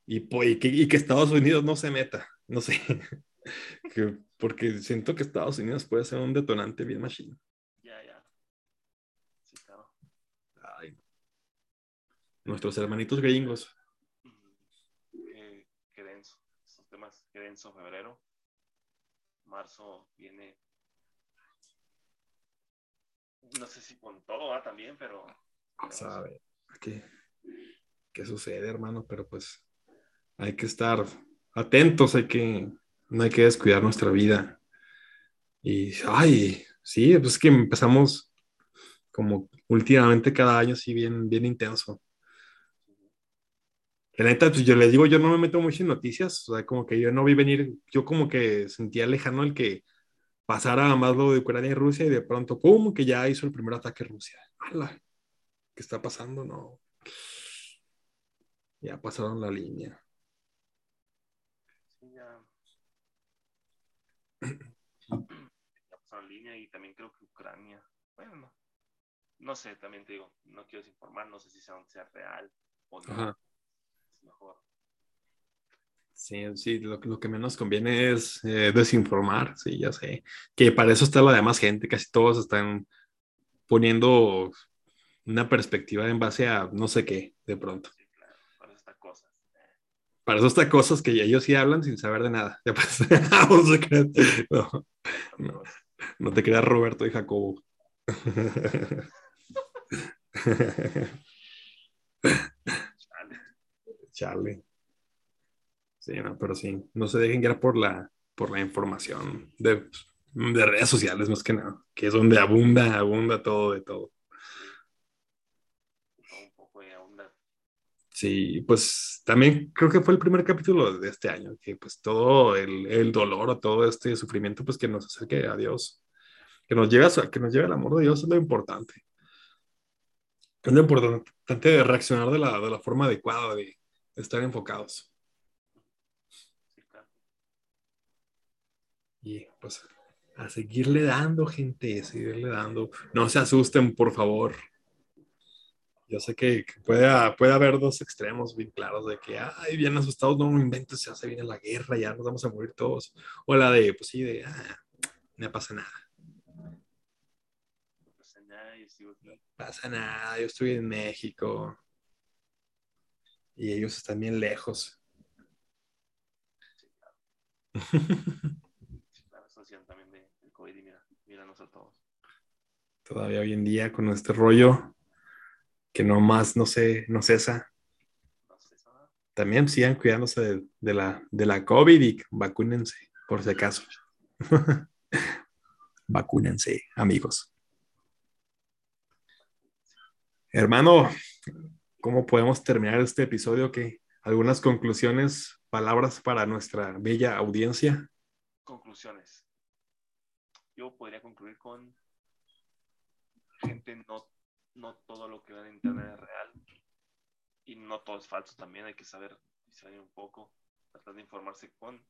Y que, y que Estados Unidos no se meta, no sé. Que- porque siento que Estados Unidos puede ser un detonante bien machine. Ya, ya. Sí, claro. Ay. Nuestros hermanitos gringos. Mm, Qué, qué denso. Estos temas, qué denso febrero. Marzo viene. No sé si con todo va también, pero. sabe qué, qué sucede, hermano, pero pues hay que estar atentos, hay que, no hay que descuidar nuestra vida. Y, ay, sí, pues es que empezamos como últimamente cada año, sí, bien, bien intenso. La neta, pues yo les digo, yo no me meto mucho en noticias, o sea, como que yo no vi venir, yo como que sentía lejano el que pasara más lo de Ucrania y Rusia y de pronto, ¡pum!, que ya hizo el primer ataque Rusia. ¡Hala! ¿Qué está pasando? No. Ya pasaron la línea. Sí, ya. Ya pasaron línea y también creo que Ucrania. Bueno, no. No sé, también te digo, no quiero desinformar, no sé si sea, sea real o no. Ajá. Es mejor. Sí, sí, lo, lo que menos conviene es eh, desinformar, sí, ya sé. Que para eso está la demás gente, casi todos están poniendo una perspectiva en base a no sé qué, de pronto. Sí, claro. Para estas cosas. Para eso está cosas que ellos sí hablan sin saber de nada. Ya pues, no. No, te creas Roberto y Jacobo. Chale. Charlie. Sí, no, pero sí, no se dejen guiar por la, por la información de, de redes sociales más que nada, que es donde abunda, abunda todo de. Todo un poco de onda. Sí, pues también creo que fue el primer capítulo de este año, que pues todo el, el dolor o todo este sufrimiento, pues que nos acerque a Dios, que nos lleve, a- que nos lleve el amor de Dios es lo importante. Es lo importante de reaccionar de la, de la forma adecuada, de, estar enfocados. Y pues a seguirle dando, gente, a seguirle dando. No se asusten, por favor. Yo sé que, que puede, puede haber dos extremos bien claros de que, ay, bien asustados, no inventes, ya se viene la guerra, ya nos vamos a morir todos. O la de, pues sí, de, ah, no pasa nada, ya, yo sigo aquí. pasa nada, yo estoy en México. Y ellos están bien lejos. Sí, claro. También de, del COVID y mira, míranos a todos. Todavía hoy en día con este rollo que nomás no sé, no cesa. También sigan cuidándose de, la, de la COVID y vacúnense, por si acaso. vacúnense, amigos. Hermano, ¿cómo podemos terminar este episodio? ¿Qué? ¿Algunas conclusiones, palabras para nuestra bella audiencia? Conclusiones. Yo podría concluir con gente, no, no todo lo que ve en internet es real y no todo es falso también, hay que saber salir un poco, tratar de informarse con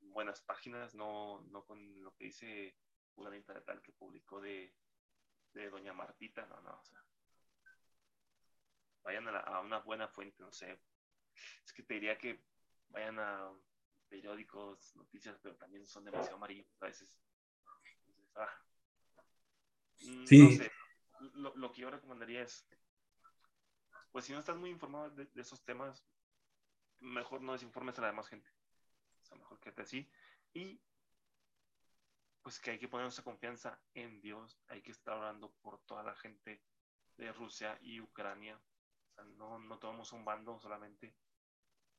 buenas páginas, no, no con lo que dice una internet tal que publicó de, de Doña Martita, no, no, o sea, vayan a, una buena fuente, no sé. Es que te diría que vayan a periódicos, noticias, pero también son demasiado amarillos a veces. Ah. Mm, sí. Lo, que yo recomendaría es, pues si no estás muy informado de, esos temas, mejor no desinformes a la demás gente. O sea, mejor quédate así. Y pues que hay que poner nuestra confianza en Dios, hay que estar orando por toda la gente de Rusia y Ucrania, no, no tomamos un bando solamente.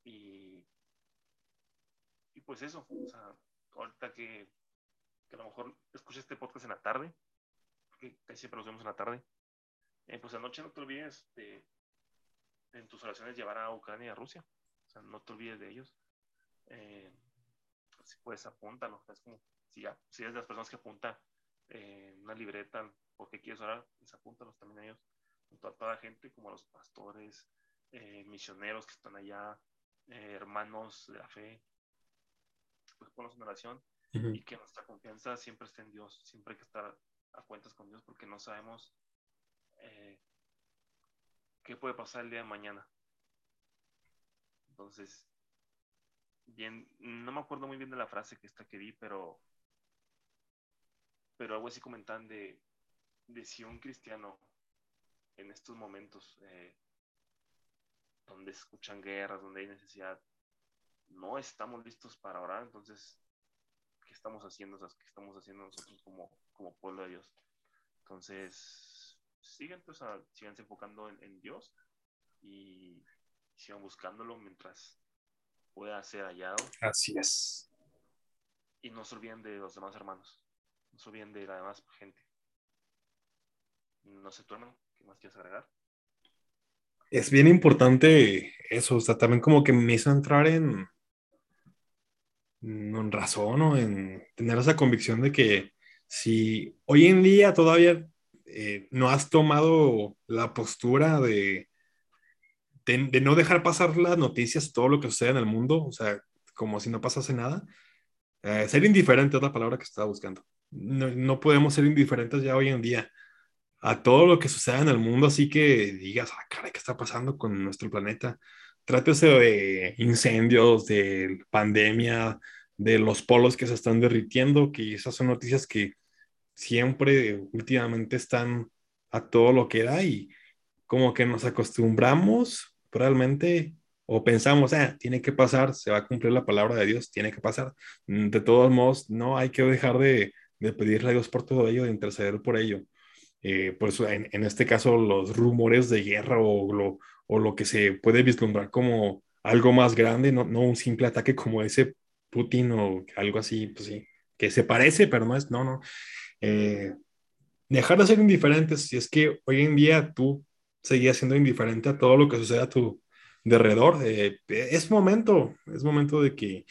Y, y pues eso, o sea, ahorita que, que a lo mejor escuches este podcast en la tarde, casi siempre lo hacemos en la tarde, eh, pues anoche no te olvides de, en tus oraciones llevar a Ucrania y a Rusia. O sea, no te olvides de ellos. Eh, si puedes, apúntalo. Es como, si, ya, si eres de las personas que apunta eh, una libreta porque quieres orar, pues apúntalos también a ellos junto a toda la gente, como a los pastores, eh, misioneros que están allá, eh, hermanos de la fe, pues ponlos en oración y que nuestra confianza siempre esté en Dios, siempre hay que estar a cuentas con Dios porque no sabemos eh, qué puede pasar el día de mañana. Entonces, bien, no me acuerdo muy bien de la frase que está que vi, pero pero algo así comentan de, de si un cristiano en estos momentos eh, donde escuchan guerras, donde hay necesidad, no estamos listos para orar, entonces, ¿qué estamos haciendo? ¿Qué estamos haciendo nosotros como, como pueblo de Dios? Entonces, sigan, pues, enfocando en, Dios y sigan buscándolo mientras pueda ser hallado. Así es. Y no se olviden de los demás hermanos, no se olviden de la demás gente. No se tu ¿Qué más quieres agregar? Es bien importante eso, o sea, también como que me hizo entrar en, en razón o en tener esa convicción de que si hoy en día todavía eh, no has tomado la postura de, de, no dejar pasar las noticias, todo lo que sucede en el mundo, o sea, como si no pasase nada, eh, ser indiferente es la palabra que estaba buscando. No, no podemos ser indiferentes ya hoy en día a todo lo que suceda en el mundo, así que digas, ah, caray, ¿qué está pasando con nuestro planeta? Trátese de incendios, de pandemia, de los polos que se están derritiendo, que esas son noticias que siempre últimamente están a todo lo que da y como que nos acostumbramos realmente o pensamos, ah, tiene que pasar, se va a cumplir la palabra de Dios, tiene que pasar. De todos modos, no hay que dejar de, de pedirle a Dios por todo ello, de interceder por ello. Eh, por eso en, este caso los rumores de guerra o lo, o lo que se puede vislumbrar como algo más grande, no, no un simple ataque como ese Putin o algo así, pues sí, que se parece, pero no es, no, no. Eh, dejar de ser indiferentes, si es que hoy en día tú seguías siendo indiferente a todo lo que sucede a tu derredor, eh, es momento, es momento de que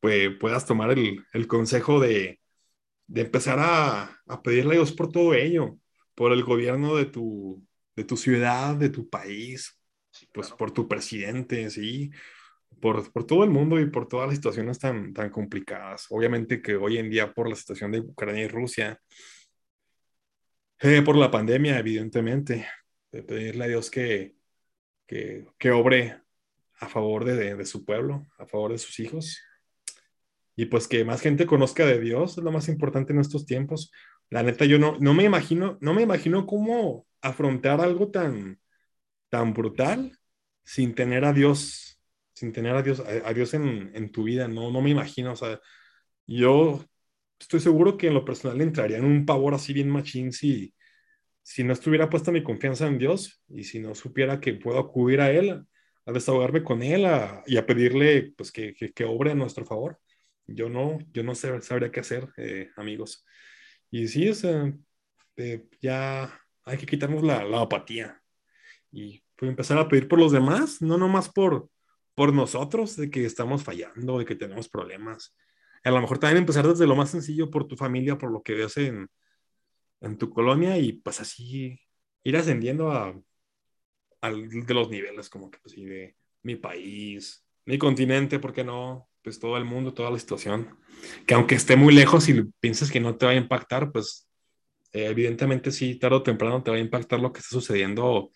pues, puedas tomar el, el consejo de, de empezar a, a, pedirle a Dios por todo ello, por el gobierno de tu, de tu ciudad, de tu país, pues por tu presidente, sí, por, por, todo el mundo y por todas las situaciones tan, tan complicadas. Obviamente que hoy en día por la situación de Ucrania y Rusia, eh, por la pandemia, evidentemente, de pedirle a Dios que, que, que obre a favor de, de su pueblo, a favor de sus hijos y pues que más gente conozca de Dios es lo más importante en estos tiempos. La neta, yo no, no me imagino, no me imagino cómo afrontar algo tan, tan brutal sin tener a Dios, sin tener a Dios, a, Dios en, en, tu vida, no, no me imagino, o sea, yo estoy seguro que en lo personal entraría en un pavor así bien machín si, si no estuviera puesta mi confianza en Dios y si no supiera que puedo acudir a Él, a desahogarme con Él y a pedirle pues que, que, que obre a nuestro favor yo no, yo no sé, sabría qué hacer, eh, amigos. Y sí, o sea, eh, ya hay que quitarnos la, la apatía y pues, empezar a pedir por los demás, no nomás por, por nosotros, de que estamos fallando, de que tenemos problemas. A lo mejor también empezar desde lo más sencillo por tu familia, por lo que ves en, en tu colonia y pues así ir ascendiendo a, al de los niveles, como que pues, de mi país, mi continente, ¿por qué no? Pues todo el mundo, toda la situación. Que aunque esté muy lejos y piensas que no te va a impactar, pues eh, evidentemente sí, tarde o temprano te va a impactar lo que está sucediendo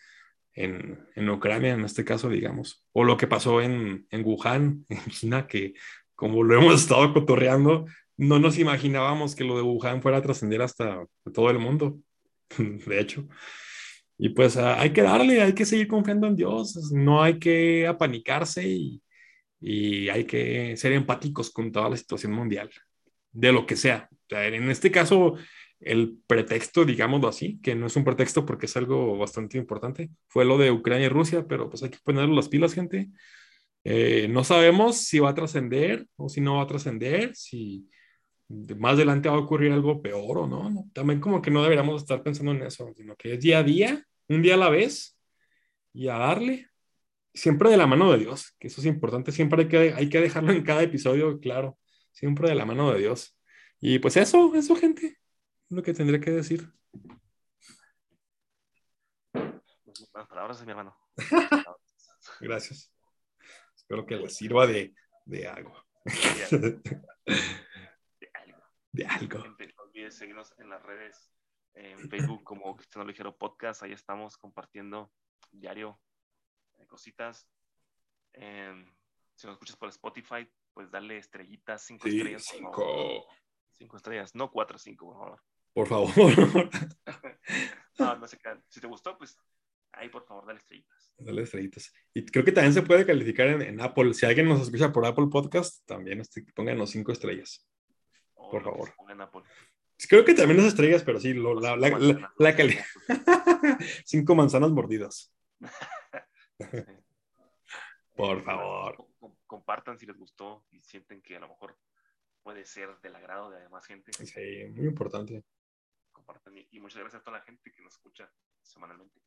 en, en, Ucrania, en este caso, digamos, o lo que pasó en, en Wuhan, en China, que como lo hemos estado cotorreando, no nos imaginábamos que lo de Wuhan fuera a trascender hasta todo el mundo, de hecho. Y pues ah, hay que darle, hay que seguir confiando en Dios, no hay que apanicarse y, y hay que ser empáticos con toda la situación mundial, de lo que sea. En este caso, el pretexto, digámoslo así, que no es un pretexto porque es algo bastante importante, fue lo de Ucrania y Rusia, pero pues hay que poner las pilas, gente. Eh, no sabemos si va a trascender o si no va a trascender, si más adelante va a ocurrir algo peor o no, no, También como que no deberíamos estar pensando en eso, sino que es día a día, un día a la vez y a darle, siempre de la mano de Dios, que eso es importante, siempre hay que, hay que dejarlo en cada episodio, claro, siempre de la mano de Dios. Y pues eso, eso gente, lo que tendría que decir. Buenas palabras, mi hermano. Gracias. Espero que les sirva de, de algo. De algo. De algo. No olvides seguirnos en las redes, en Facebook como Cristiano Ligero Podcast. Ahí estamos compartiendo diario eh, cositas. Eh, si nos escuchas por Spotify, pues dale estrellitas, cinco Sí, estrellas. cinco. Cinco estrellas, no cuatro, cinco, por favor. Por favor. No, no se quedan. Si te gustó, pues ahí por favor dale estrellitas. Dale estrellitas. Y creo que también se puede calificar en, en Apple. Si alguien nos escucha por Apple Podcast, también este, pónganos cinco estrellas. Por favor. Apple. Creo que también las estrellas, pero sí, lo- la, la, la, la cali- Cinco manzanas mordidas. Por favor. com- com- Compartan si les gustó y sienten que a lo mejor puede ser del agrado de más gente. Sí, muy importante. Compartan. Y y muchas gracias a toda la gente que nos escucha semanalmente.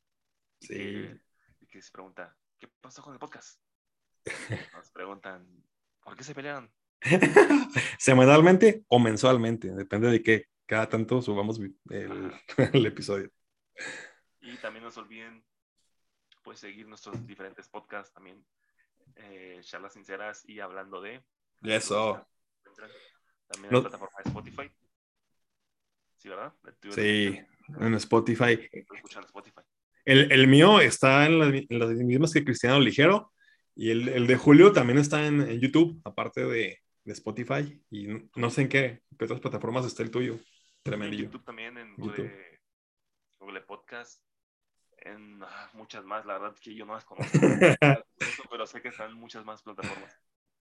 Y Sí. que, y que se pregunta, ¿qué pasó con el podcast? Nos preguntan, ¿por qué se pelearon? Semanalmente o mensualmente, depende de qué. Cada tanto subamos el, el episodio. Y también no se olviden pues seguir nuestros diferentes podcasts también. eh, charlas sinceras y hablando de. Eso. También en la plataforma de Spotify. Sí, ¿verdad? Sí, en Spotify. Lo escuchan en Spotify. El, el mío está en las, en las mismas que Cristiano Ligero. Y el, el de Julio también está en, en YouTube, aparte de, de Spotify. Y no, sé en qué, qué otras plataformas está el tuyo. En Tremendillo. YouTube también, en YouTube. Google, Google Podcast, en ah, muchas más, la verdad que yo no las conozco, pero sé que están muchas más plataformas.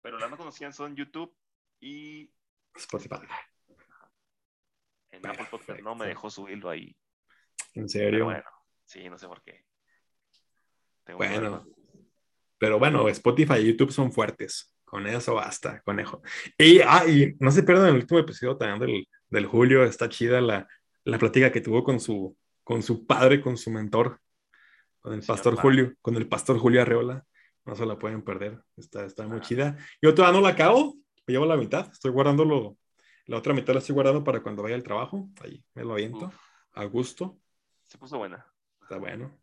Pero las más conocidas son YouTube y Spotify. En Apple Podcast no me dejó subirlo ahí. En Pero serio. bueno, sí, no sé por qué. Tengo Bueno. Pero bueno, Spotify y YouTube son fuertes. Con eso basta, conejo. Y, ah, y no se pierdan el último episodio también del, del Julio. Está chida la, la plática que tuvo con su, con su padre, con su mentor, con el pastor padre. Julio, con el pastor Julio Arreola. No se la pueden perder. Está, está muy Ah. chida. Yo todavía no la acabo. Llevo la mitad. Estoy guardándolo. La otra mitad la estoy guardando para cuando vaya al trabajo. Ahí me lo aviento. Uf, A gusto. se puso buena. Está bueno.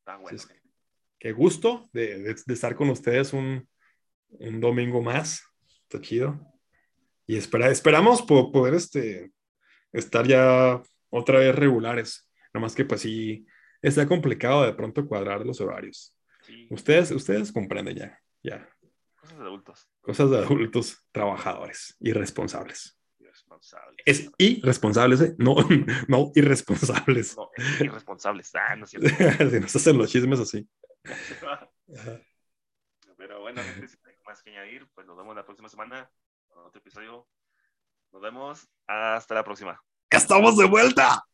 Está bueno. es que- Qué gusto de, de- de estar con ustedes un, un domingo más. Está chido. Y espera, esperamos po- poder este, estar ya otra vez regulares. Nomás que pues sí, está complicado de pronto cuadrar los horarios. Sí, Ustedes, ustedes comprenden ya, ya. Cosas de adultos. Cosas de adultos trabajadores, irresponsables. Irresponsables. Es irresponsables, ¿eh? No, no irresponsables. No, irresponsables. Ah, no es cierto. si nos hacen los chismes así. Pero bueno, gente, si hay más que añadir, pues nos vemos la próxima semana con otro episodio. Nos vemos. Hasta la próxima. ¡Estamos de vuelta!